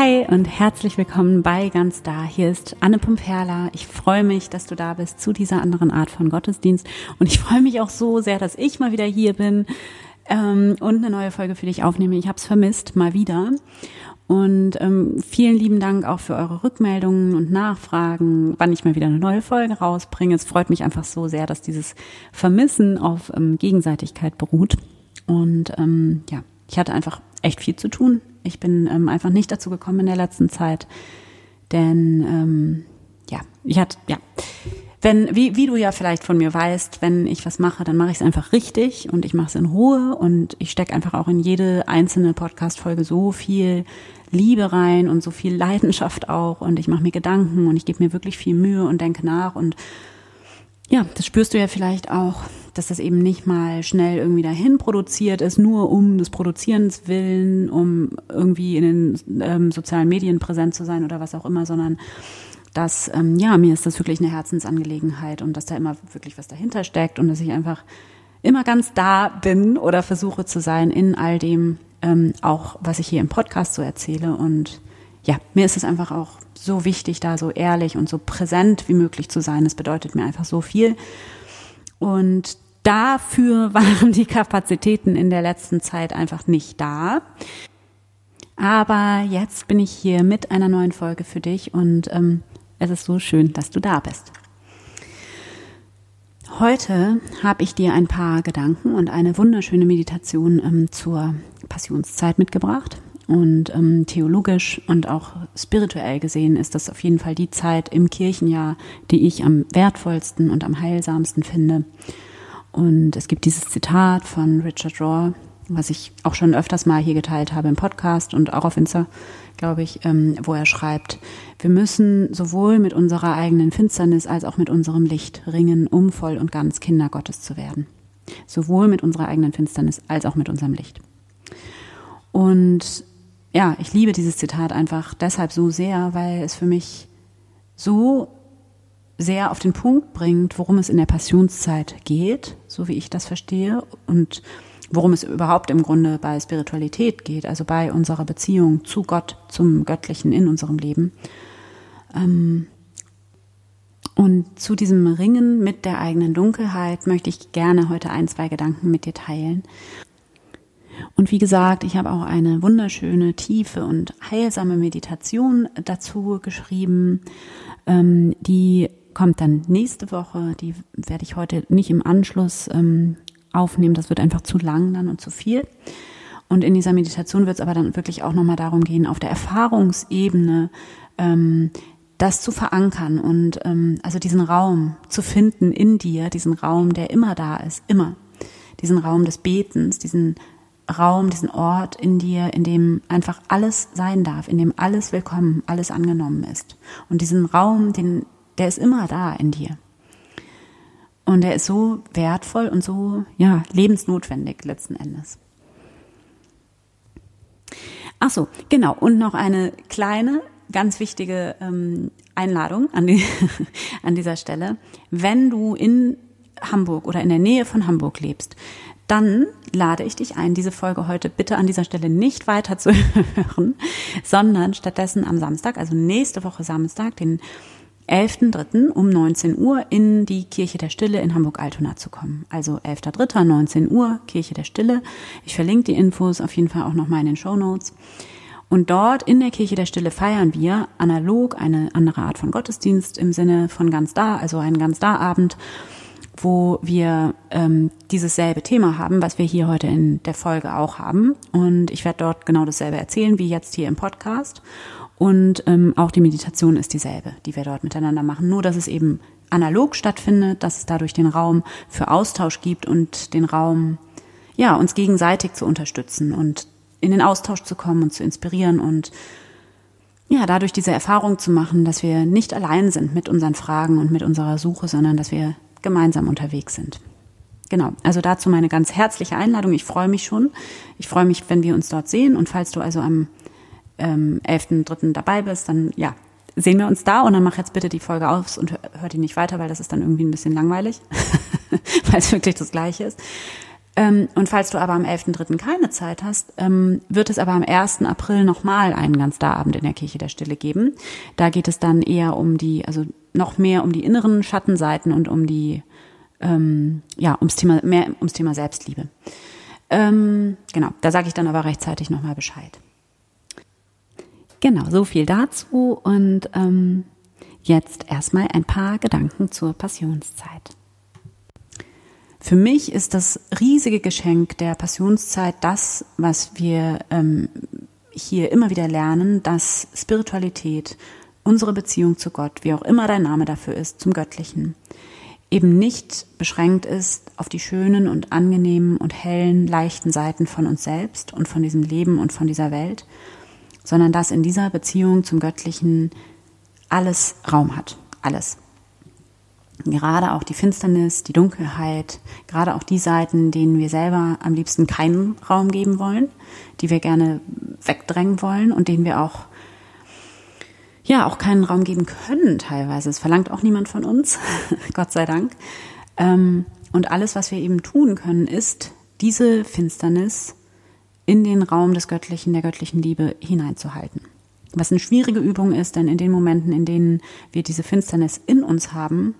Hi und herzlich willkommen bei Ganz Da. Hier ist Anne Pumperla. Ich freue mich, dass du da bist zu dieser anderen Art von Gottesdienst. Und ich freue mich auch so sehr, dass ich mal wieder hier bin ähm, und eine neue Folge für dich aufnehme. Ich habe es vermisst, mal wieder. Und ähm, vielen lieben Dank auch für eure Rückmeldungen und Nachfragen, wann ich mal wieder eine neue Folge rausbringe. Es freut mich einfach so sehr, dass dieses Vermissen auf ähm, Gegenseitigkeit beruht. Und ähm, ja, ich hatte einfach echt viel zu tun. Ich bin ähm, einfach nicht dazu gekommen in der letzten Zeit, denn ähm, ja, ich hatte ja, wenn wie wie du ja vielleicht von mir weißt, wenn ich was mache, dann mache ich es einfach richtig und ich mache es in Ruhe und ich stecke einfach auch in jede einzelne Podcast Folge so viel Liebe rein und so viel Leidenschaft auch und ich mache mir Gedanken und ich gebe mir wirklich viel Mühe und denke nach und ja, das spürst du ja vielleicht auch, dass das eben nicht mal schnell irgendwie dahin produziert ist, nur um des Produzierens willen, um irgendwie in den ähm, sozialen Medien präsent zu sein oder was auch immer, sondern dass, ähm, ja, mir ist das wirklich eine Herzensangelegenheit und dass da immer wirklich was dahinter steckt und dass ich einfach immer ganz da bin oder versuche zu sein in all dem, ähm, auch was ich hier im Podcast so erzähle und ja, mir ist es einfach auch so wichtig, da so ehrlich und so präsent wie möglich zu sein. Das bedeutet mir einfach so viel. Und dafür waren die Kapazitäten in der letzten Zeit einfach nicht da. Aber jetzt bin ich hier mit einer neuen Folge für dich und ähm, es ist so schön, dass du da bist. Heute habe ich dir ein paar Gedanken und eine wunderschöne Meditation ähm, zur Passionszeit mitgebracht. Und ähm, theologisch und auch spirituell gesehen ist das auf jeden Fall die Zeit im Kirchenjahr, die ich am wertvollsten und am heilsamsten finde. Und es gibt dieses Zitat von Richard Rohr, was ich auch schon öfters mal hier geteilt habe im Podcast und auch auf Insta, glaube ich, ähm, wo er schreibt, wir müssen sowohl mit unserer eigenen Finsternis als auch mit unserem Licht ringen, um voll und ganz Kinder Gottes zu werden. Sowohl mit unserer eigenen Finsternis als auch mit unserem Licht. Und ja, ich liebe dieses Zitat einfach deshalb so sehr, weil es für mich so sehr auf den Punkt bringt, worum es in der Passionszeit geht, so wie ich das verstehe, und worum es überhaupt im Grunde bei Spiritualität geht, also bei unserer Beziehung zu Gott, zum Göttlichen in unserem Leben. Ähm, und zu diesem Ringen mit der eigenen Dunkelheit möchte ich gerne heute ein, zwei Gedanken mit dir teilen. Und wie gesagt, ich habe auch eine wunderschöne, tiefe und heilsame Meditation dazu geschrieben. Ähm, die kommt dann nächste Woche. Die werde ich heute nicht im Anschluss ähm, aufnehmen. Das wird einfach zu lang dann und zu viel. Und in dieser Meditation wird es aber dann wirklich auch nochmal darum gehen, auf der Erfahrungsebene ähm, das zu verankern und ähm, also diesen Raum zu finden in dir, diesen Raum, der immer da ist, immer. Diesen Raum des Betens, diesen Raum, diesen Ort in dir, in dem einfach alles sein darf, in dem alles willkommen, alles angenommen ist. Und diesen Raum, den, der ist immer da in dir. Und er ist so wertvoll und so, ja, lebensnotwendig letzten Endes. Ach so, genau. Und noch eine kleine, ganz wichtige ähm, Einladung an, die, an dieser Stelle. Wenn du in Hamburg oder in der Nähe von Hamburg lebst, dann lade ich dich ein, diese Folge heute bitte an dieser Stelle nicht weiter zu hören, sondern stattdessen am Samstag, also nächste Woche Samstag, den 11.3. um 19 Uhr in die Kirche der Stille in Hamburg-Altona zu kommen. Also 11.3. 19 Uhr, Kirche der Stille. Ich verlinke die Infos auf jeden Fall auch nochmal in den Show Notes. Und dort in der Kirche der Stille feiern wir analog eine andere Art von Gottesdienst im Sinne von ganz da, also einen ganz da Abend wo wir ähm, dieses selbe Thema haben, was wir hier heute in der Folge auch haben. Und ich werde dort genau dasselbe erzählen wie jetzt hier im Podcast. Und ähm, auch die Meditation ist dieselbe, die wir dort miteinander machen. Nur, dass es eben analog stattfindet, dass es dadurch den Raum für Austausch gibt und den Raum, ja, uns gegenseitig zu unterstützen und in den Austausch zu kommen und zu inspirieren und ja, dadurch diese Erfahrung zu machen, dass wir nicht allein sind mit unseren Fragen und mit unserer Suche, sondern dass wir gemeinsam unterwegs sind. Genau, also dazu meine ganz herzliche Einladung. Ich freue mich schon. Ich freue mich, wenn wir uns dort sehen. Und falls du also am ähm, 11.3. dabei bist, dann ja, sehen wir uns da. Und dann mach jetzt bitte die Folge aus und hör, die nicht weiter, weil das ist dann irgendwie ein bisschen langweilig, weil es wirklich das Gleiche ist. Ähm, und falls du aber am 11.3. keine Zeit hast, ähm, wird es aber am 1. April nochmal einen ganz Abend in der Kirche der Stille geben. Da geht es dann eher um die, also noch mehr um die inneren Schattenseiten und um die, ähm, ja, ums Thema, mehr ums Thema Selbstliebe. Ähm, genau, da sage ich dann aber rechtzeitig nochmal Bescheid. Genau, so viel dazu und ähm, jetzt erstmal ein paar Gedanken zur Passionszeit. Für mich ist das riesige Geschenk der Passionszeit das, was wir ähm, hier immer wieder lernen, dass Spiritualität, unsere Beziehung zu Gott, wie auch immer dein Name dafür ist, zum Göttlichen, eben nicht beschränkt ist auf die schönen und angenehmen und hellen, leichten Seiten von uns selbst und von diesem Leben und von dieser Welt, sondern dass in dieser Beziehung zum Göttlichen alles Raum hat. Alles gerade auch die Finsternis, die Dunkelheit, gerade auch die Seiten, denen wir selber am liebsten keinen Raum geben wollen, die wir gerne wegdrängen wollen und denen wir auch ja auch keinen Raum geben können teilweise. Es verlangt auch niemand von uns, Gott sei Dank. Ähm, und alles, was wir eben tun können, ist diese Finsternis in den Raum des Göttlichen, der göttlichen Liebe hineinzuhalten. Was eine schwierige Übung ist, denn in den Momenten, in denen wir diese Finsternis in uns haben,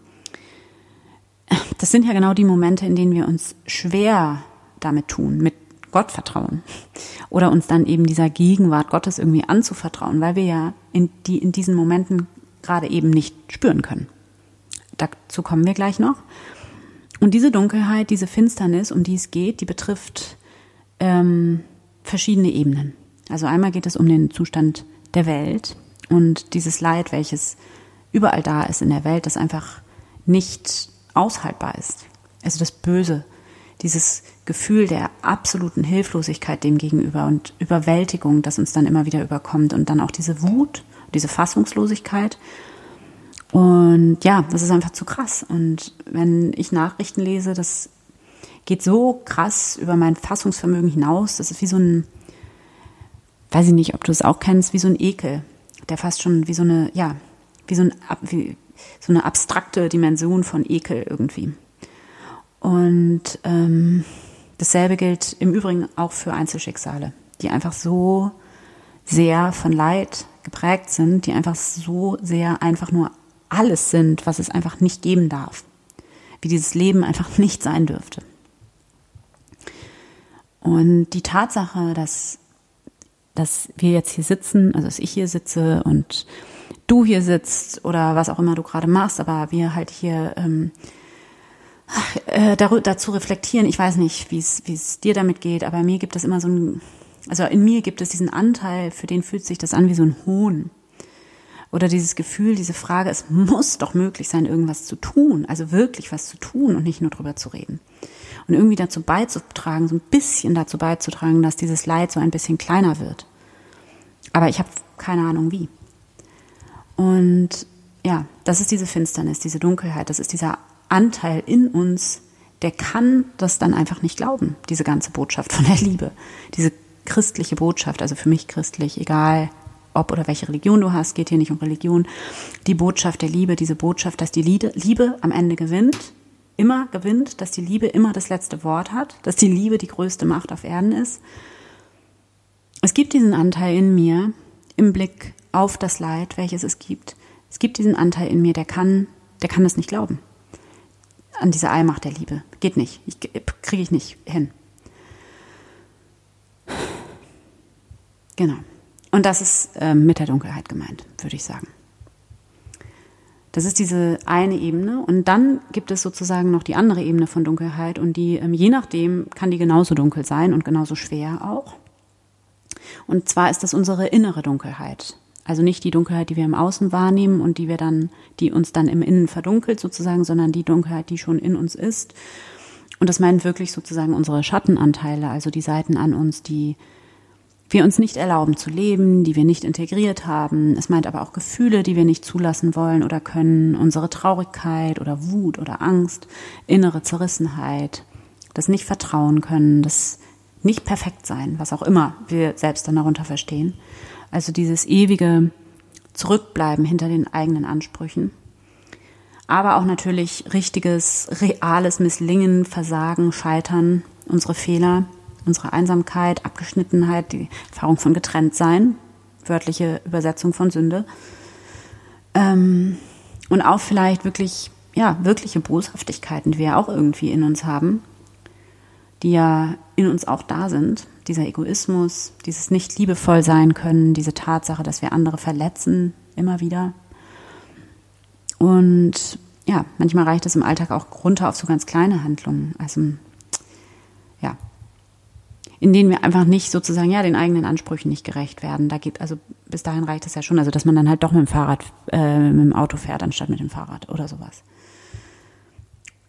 das sind ja genau die Momente, in denen wir uns schwer damit tun, mit Gott vertrauen. Oder uns dann eben dieser Gegenwart Gottes irgendwie anzuvertrauen, weil wir ja in, die, in diesen Momenten gerade eben nicht spüren können. Dazu kommen wir gleich noch. Und diese Dunkelheit, diese Finsternis, um die es geht, die betrifft ähm, verschiedene Ebenen. Also einmal geht es um den Zustand der Welt und dieses Leid, welches überall da ist in der Welt, das einfach nicht aushaltbar ist. Also das Böse, dieses Gefühl der absoluten Hilflosigkeit dem gegenüber und Überwältigung, das uns dann immer wieder überkommt und dann auch diese Wut, diese Fassungslosigkeit. Und ja, das ist einfach zu krass. Und wenn ich Nachrichten lese, das geht so krass über mein Fassungsvermögen hinaus. Das ist wie so ein, weiß ich nicht, ob du es auch kennst, wie so ein Ekel, der fast schon wie so eine, ja, wie so ein, wie, so eine abstrakte Dimension von Ekel irgendwie. Und ähm, dasselbe gilt im Übrigen auch für Einzelschicksale, die einfach so sehr von Leid geprägt sind, die einfach so sehr einfach nur alles sind, was es einfach nicht geben darf. Wie dieses Leben einfach nicht sein dürfte. Und die Tatsache, dass, dass wir jetzt hier sitzen, also dass ich hier sitze und du hier sitzt oder was auch immer du gerade machst, aber wir halt hier ähm, äh, dazu reflektieren. Ich weiß nicht, wie es dir damit geht, aber mir gibt es immer so ein, also in mir gibt es diesen Anteil, für den fühlt sich das an wie so ein Hohn. Oder dieses Gefühl, diese Frage, es muss doch möglich sein, irgendwas zu tun, also wirklich was zu tun und nicht nur drüber zu reden. Und irgendwie dazu beizutragen, so ein bisschen dazu beizutragen, dass dieses Leid so ein bisschen kleiner wird. Aber ich habe keine Ahnung wie. Und ja, das ist diese Finsternis, diese Dunkelheit, das ist dieser Anteil in uns, der kann das dann einfach nicht glauben, diese ganze Botschaft von der Liebe, diese christliche Botschaft, also für mich christlich, egal ob oder welche Religion du hast, geht hier nicht um Religion, die Botschaft der Liebe, diese Botschaft, dass die Liebe am Ende gewinnt, immer gewinnt, dass die Liebe immer das letzte Wort hat, dass die Liebe die größte Macht auf Erden ist. Es gibt diesen Anteil in mir im Blick auf das Leid, welches es gibt. Es gibt diesen Anteil in mir, der kann, der kann das nicht glauben. An diese Allmacht der Liebe. Geht nicht. Ich, kriege ich nicht hin. Genau. Und das ist äh, mit der Dunkelheit gemeint, würde ich sagen. Das ist diese eine Ebene. Und dann gibt es sozusagen noch die andere Ebene von Dunkelheit. Und die, ähm, je nachdem, kann die genauso dunkel sein und genauso schwer auch. Und zwar ist das unsere innere Dunkelheit. Also nicht die Dunkelheit, die wir im Außen wahrnehmen und die wir dann, die uns dann im Innen verdunkelt sozusagen, sondern die Dunkelheit, die schon in uns ist. Und das meint wirklich sozusagen unsere Schattenanteile, also die Seiten an uns, die wir uns nicht erlauben zu leben, die wir nicht integriert haben. Es meint aber auch Gefühle, die wir nicht zulassen wollen oder können, unsere Traurigkeit oder Wut oder Angst, innere Zerrissenheit, das nicht vertrauen können, das nicht perfekt sein, was auch immer wir selbst dann darunter verstehen. Also dieses ewige Zurückbleiben hinter den eigenen Ansprüchen. Aber auch natürlich richtiges, reales Misslingen, Versagen, Scheitern unsere Fehler, unsere Einsamkeit, Abgeschnittenheit, die Erfahrung von Getrenntsein, wörtliche Übersetzung von Sünde. Ähm, und auch vielleicht wirklich, ja, wirkliche Boshaftigkeiten, die wir auch irgendwie in uns haben, die ja in uns auch da sind. Dieser Egoismus, dieses nicht liebevoll sein können, diese Tatsache, dass wir andere verletzen, immer wieder. Und ja, manchmal reicht es im Alltag auch runter auf so ganz kleine Handlungen. Also, ja, in denen wir einfach nicht sozusagen, ja, den eigenen Ansprüchen nicht gerecht werden. Da geht, also bis dahin reicht es ja schon, also dass man dann halt doch mit dem Fahrrad, äh, mit dem Auto fährt, anstatt mit dem Fahrrad oder sowas.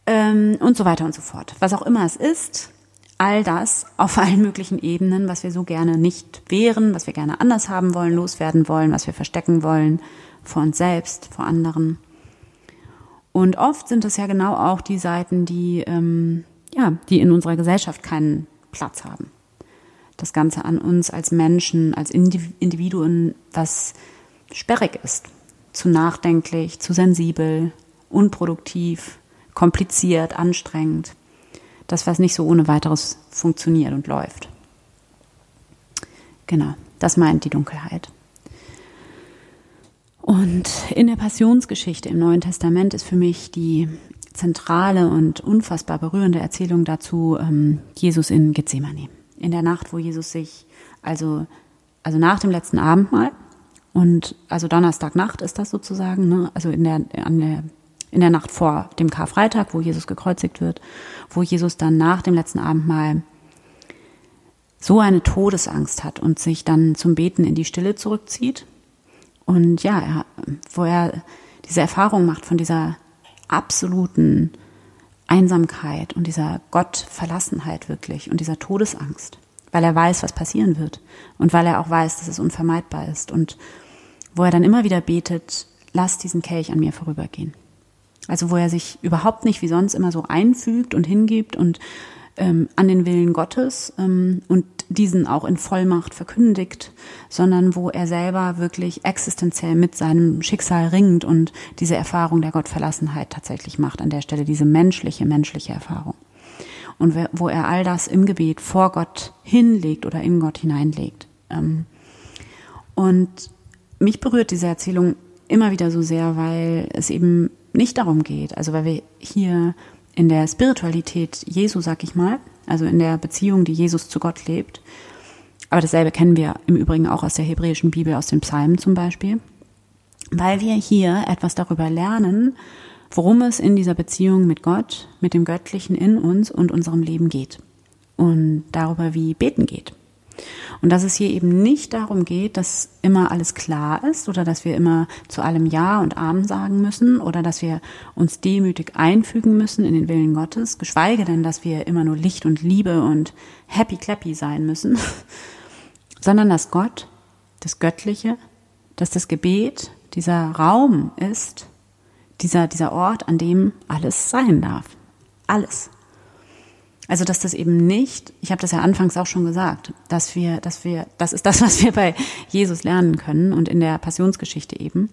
Ähm, und so weiter und so fort. Was auch immer es ist, all das auf allen möglichen Ebenen, was wir so gerne nicht wären, was wir gerne anders haben wollen, loswerden wollen, was wir verstecken wollen, vor uns selbst, vor anderen. Und oft sind es ja genau auch die Seiten, die, ähm, ja, die in unserer Gesellschaft keinen Platz haben. Das Ganze an uns als Menschen, als Individuen, was sperrig ist, zu nachdenklich, zu sensibel, unproduktiv, kompliziert, anstrengend. Das, was nicht so ohne weiteres funktioniert und läuft. Genau, das meint die Dunkelheit. Und in der Passionsgeschichte im Neuen Testament ist für mich die zentrale und unfassbar berührende Erzählung dazu ähm, Jesus in Gethsemane. In der Nacht, wo Jesus sich, also, also nach dem letzten Abendmahl, und also Donnerstagnacht ist das sozusagen, ne? also in der, an der, in der Nacht vor dem Karfreitag, wo Jesus gekreuzigt wird, wo Jesus dann nach dem letzten Abendmahl so eine Todesangst hat und sich dann zum Beten in die Stille zurückzieht und ja, er, wo er diese Erfahrung macht von dieser absoluten Einsamkeit und dieser Gottverlassenheit wirklich und dieser Todesangst, weil er weiß, was passieren wird und weil er auch weiß, dass es unvermeidbar ist und wo er dann immer wieder betet, lass diesen Kelch an mir vorübergehen. Also wo er sich überhaupt nicht wie sonst immer so einfügt und hingibt und ähm, an den Willen Gottes ähm, und diesen auch in Vollmacht verkündigt, sondern wo er selber wirklich existenziell mit seinem Schicksal ringt und diese Erfahrung der Gottverlassenheit tatsächlich macht, an der Stelle diese menschliche, menschliche Erfahrung. Und wo er all das im Gebet vor Gott hinlegt oder in Gott hineinlegt. Ähm, und mich berührt diese Erzählung immer wieder so sehr, weil es eben nicht darum geht, also weil wir hier in der Spiritualität Jesu, sag ich mal, also in der Beziehung, die Jesus zu Gott lebt. Aber dasselbe kennen wir im Übrigen auch aus der hebräischen Bibel, aus den Psalmen zum Beispiel, weil wir hier etwas darüber lernen, worum es in dieser Beziehung mit Gott, mit dem Göttlichen in uns und unserem Leben geht und darüber, wie Beten geht. Und dass es hier eben nicht darum geht, dass immer alles klar ist oder dass wir immer zu allem Ja und Amen sagen müssen oder dass wir uns demütig einfügen müssen in den Willen Gottes, geschweige denn, dass wir immer nur Licht und Liebe und happy clappy sein müssen, sondern dass Gott, das Göttliche, dass das Gebet dieser Raum ist, dieser, dieser Ort, an dem alles sein darf. Alles. Also dass das eben nicht, ich habe das ja anfangs auch schon gesagt, dass wir, dass wir, das ist das, was wir bei Jesus lernen können und in der Passionsgeschichte eben,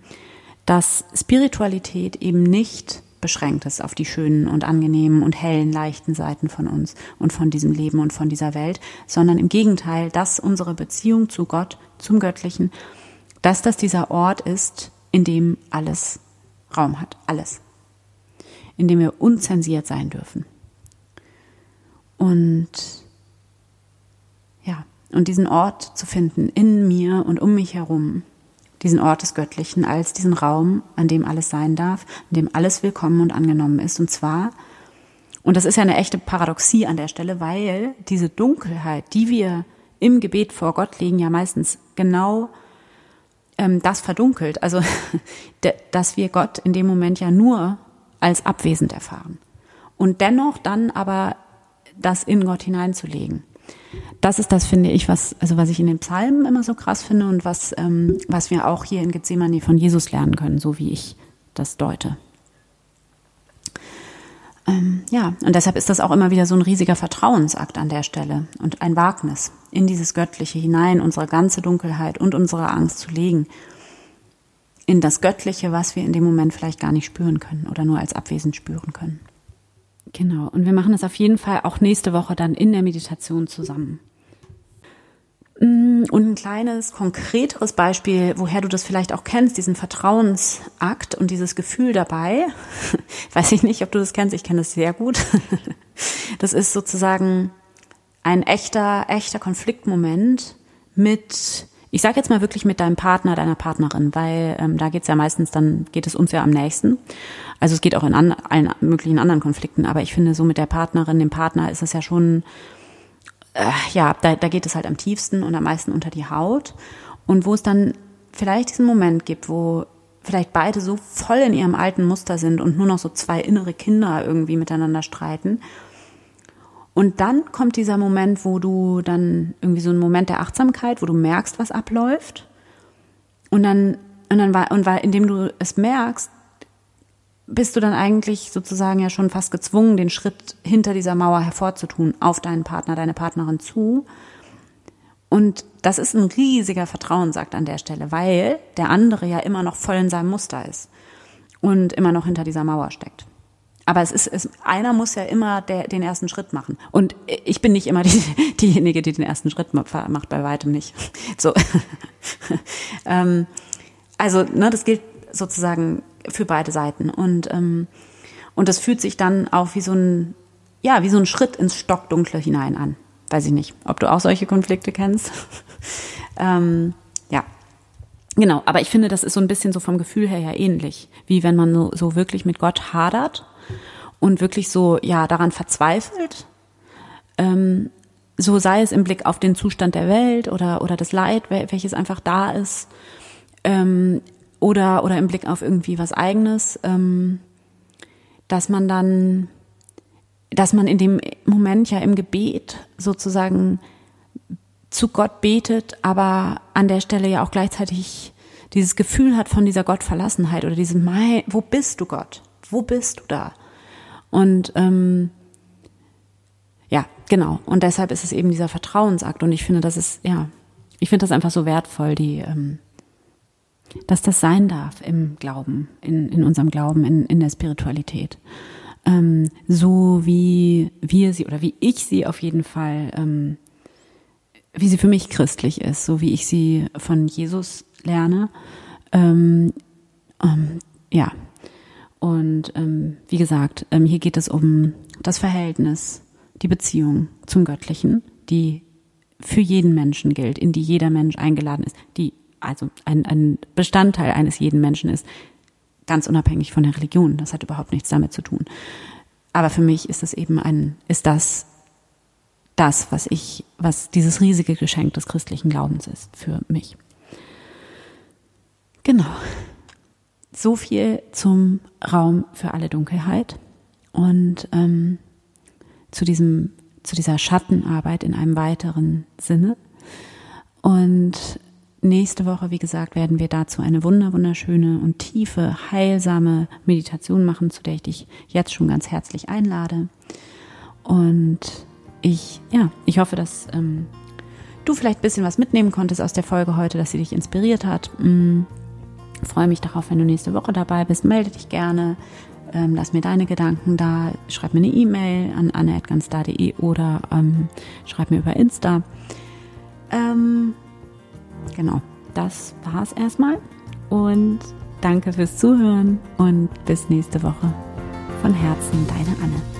dass Spiritualität eben nicht beschränkt ist auf die schönen und angenehmen und hellen, leichten Seiten von uns und von diesem Leben und von dieser Welt, sondern im Gegenteil, dass unsere Beziehung zu Gott, zum Göttlichen, dass das dieser Ort ist, in dem alles Raum hat, alles, in dem wir unzensiert sein dürfen. Und ja, und diesen Ort zu finden in mir und um mich herum, diesen Ort des Göttlichen als diesen Raum, an dem alles sein darf, in dem alles willkommen und angenommen ist. Und zwar, und das ist ja eine echte Paradoxie an der Stelle, weil diese Dunkelheit, die wir im Gebet vor Gott legen, ja meistens genau ähm, das verdunkelt. Also, dass wir Gott in dem Moment ja nur als abwesend erfahren. Und dennoch dann aber das in Gott hineinzulegen. Das ist das, finde ich, was, also was ich in den Psalmen immer so krass finde und was, ähm, was wir auch hier in Gethsemane von Jesus lernen können, so wie ich das deute. Ähm, ja, und deshalb ist das auch immer wieder so ein riesiger Vertrauensakt an der Stelle und ein Wagnis, in dieses Göttliche hinein unsere ganze Dunkelheit und unsere Angst zu legen. In das Göttliche, was wir in dem Moment vielleicht gar nicht spüren können oder nur als abwesend spüren können. Genau. Und wir machen das auf jeden Fall auch nächste Woche dann in der Meditation zusammen. Mm, und ein kleines, konkreteres Beispiel, woher du das vielleicht auch kennst, diesen Vertrauensakt und dieses Gefühl dabei. Weiß ich nicht, ob du das kennst, ich kenne das sehr gut. Das ist sozusagen ein echter, echter Konfliktmoment mit, ich sage jetzt mal wirklich mit deinem Partner, deiner Partnerin, weil ähm, da geht's ja meistens, dann geht es uns ja am nächsten. Also es geht auch in an, allen möglichen anderen Konflikten, aber ich finde, so mit der Partnerin, dem Partner ist es ja schon äh, ja, da, da geht es halt am tiefsten und am meisten unter die Haut. Und wo es dann vielleicht diesen Moment gibt, wo vielleicht beide so voll in ihrem alten Muster sind und nur noch so zwei innere Kinder irgendwie miteinander streiten. Und dann kommt dieser Moment, wo du dann irgendwie so ein Moment der Achtsamkeit, wo du merkst, was abläuft. Und dann, und dann war, und weil, indem du es merkst, bist du dann eigentlich sozusagen ja schon fast gezwungen, den Schritt hinter dieser Mauer hervorzutun, auf deinen Partner, deine Partnerin zu. Und das ist ein riesiger Vertrauensakt an der Stelle, weil der andere ja immer noch voll in seinem Muster ist und immer noch hinter dieser Mauer steckt. Aber es ist, es, einer muss ja immer der, den ersten Schritt machen. Und ich bin nicht immer die, diejenige, die den ersten Schritt macht, bei weitem nicht. So. ähm, also, ne, das gilt sozusagen für beide Seiten. Und, ähm, und das fühlt sich dann auch wie so ein, ja, wie so ein Schritt ins Stockdunkle hinein an. Weiß ich nicht, ob du auch solche Konflikte kennst. ähm, ja. Genau, aber ich finde, das ist so ein bisschen so vom Gefühl her ja ähnlich, wie wenn man so, so wirklich mit Gott hadert und wirklich so, ja, daran verzweifelt. Ähm, so sei es im Blick auf den Zustand der Welt oder, oder das Leid, welches einfach da ist. Ähm, oder, oder im Blick auf irgendwie was eigenes, ähm, dass man dann, dass man in dem Moment ja im Gebet sozusagen zu Gott betet, aber an der Stelle ja auch gleichzeitig dieses Gefühl hat von dieser Gottverlassenheit oder diesem, mein, wo bist du Gott? Wo bist du da? Und ähm, ja, genau. Und deshalb ist es eben dieser Vertrauensakt. Und ich finde, das ist, ja, ich finde das einfach so wertvoll, die, ähm, dass das sein darf im Glauben, in, in unserem Glauben, in, in der Spiritualität. Ähm, so wie wir sie oder wie ich sie auf jeden Fall, ähm, wie sie für mich christlich ist, so wie ich sie von Jesus lerne. Ähm, ähm ja, und ähm, wie gesagt, ähm, hier geht es um das Verhältnis, die Beziehung zum Göttlichen, die für jeden Menschen gilt, in die jeder Mensch eingeladen ist, die also ein, ein Bestandteil eines jeden Menschen ist, ganz unabhängig von der Religion. Das hat überhaupt nichts damit zu tun. Aber für mich ist das eben ein, ist das das, was ich, was dieses riesige Geschenk des christlichen Glaubens ist für mich. Genau. So viel zum Raum für alle Dunkelheit und ähm, zu diesem, zu dieser Schattenarbeit in einem weiteren Sinne. Und Nächste Woche, wie gesagt, werden wir dazu eine wunder wunderschöne und tiefe, heilsame Meditation machen, zu der ich dich jetzt schon ganz herzlich einlade. Und ich, ja, ich hoffe, dass ähm, du vielleicht ein bisschen was mitnehmen konntest aus der Folge heute, dass sie dich inspiriert hat. Mhm. Freue mich darauf, wenn du nächste Woche dabei bist. Melde dich gerne. Ähm, lass mir deine Gedanken da. Schreib mir eine E-Mail an anne.ganstar.de oder ähm, schreib mir über Insta. Ähm, genau, das war's erstmal. Und danke fürs Zuhören und bis nächste Woche. Von Herzen, deine Anne.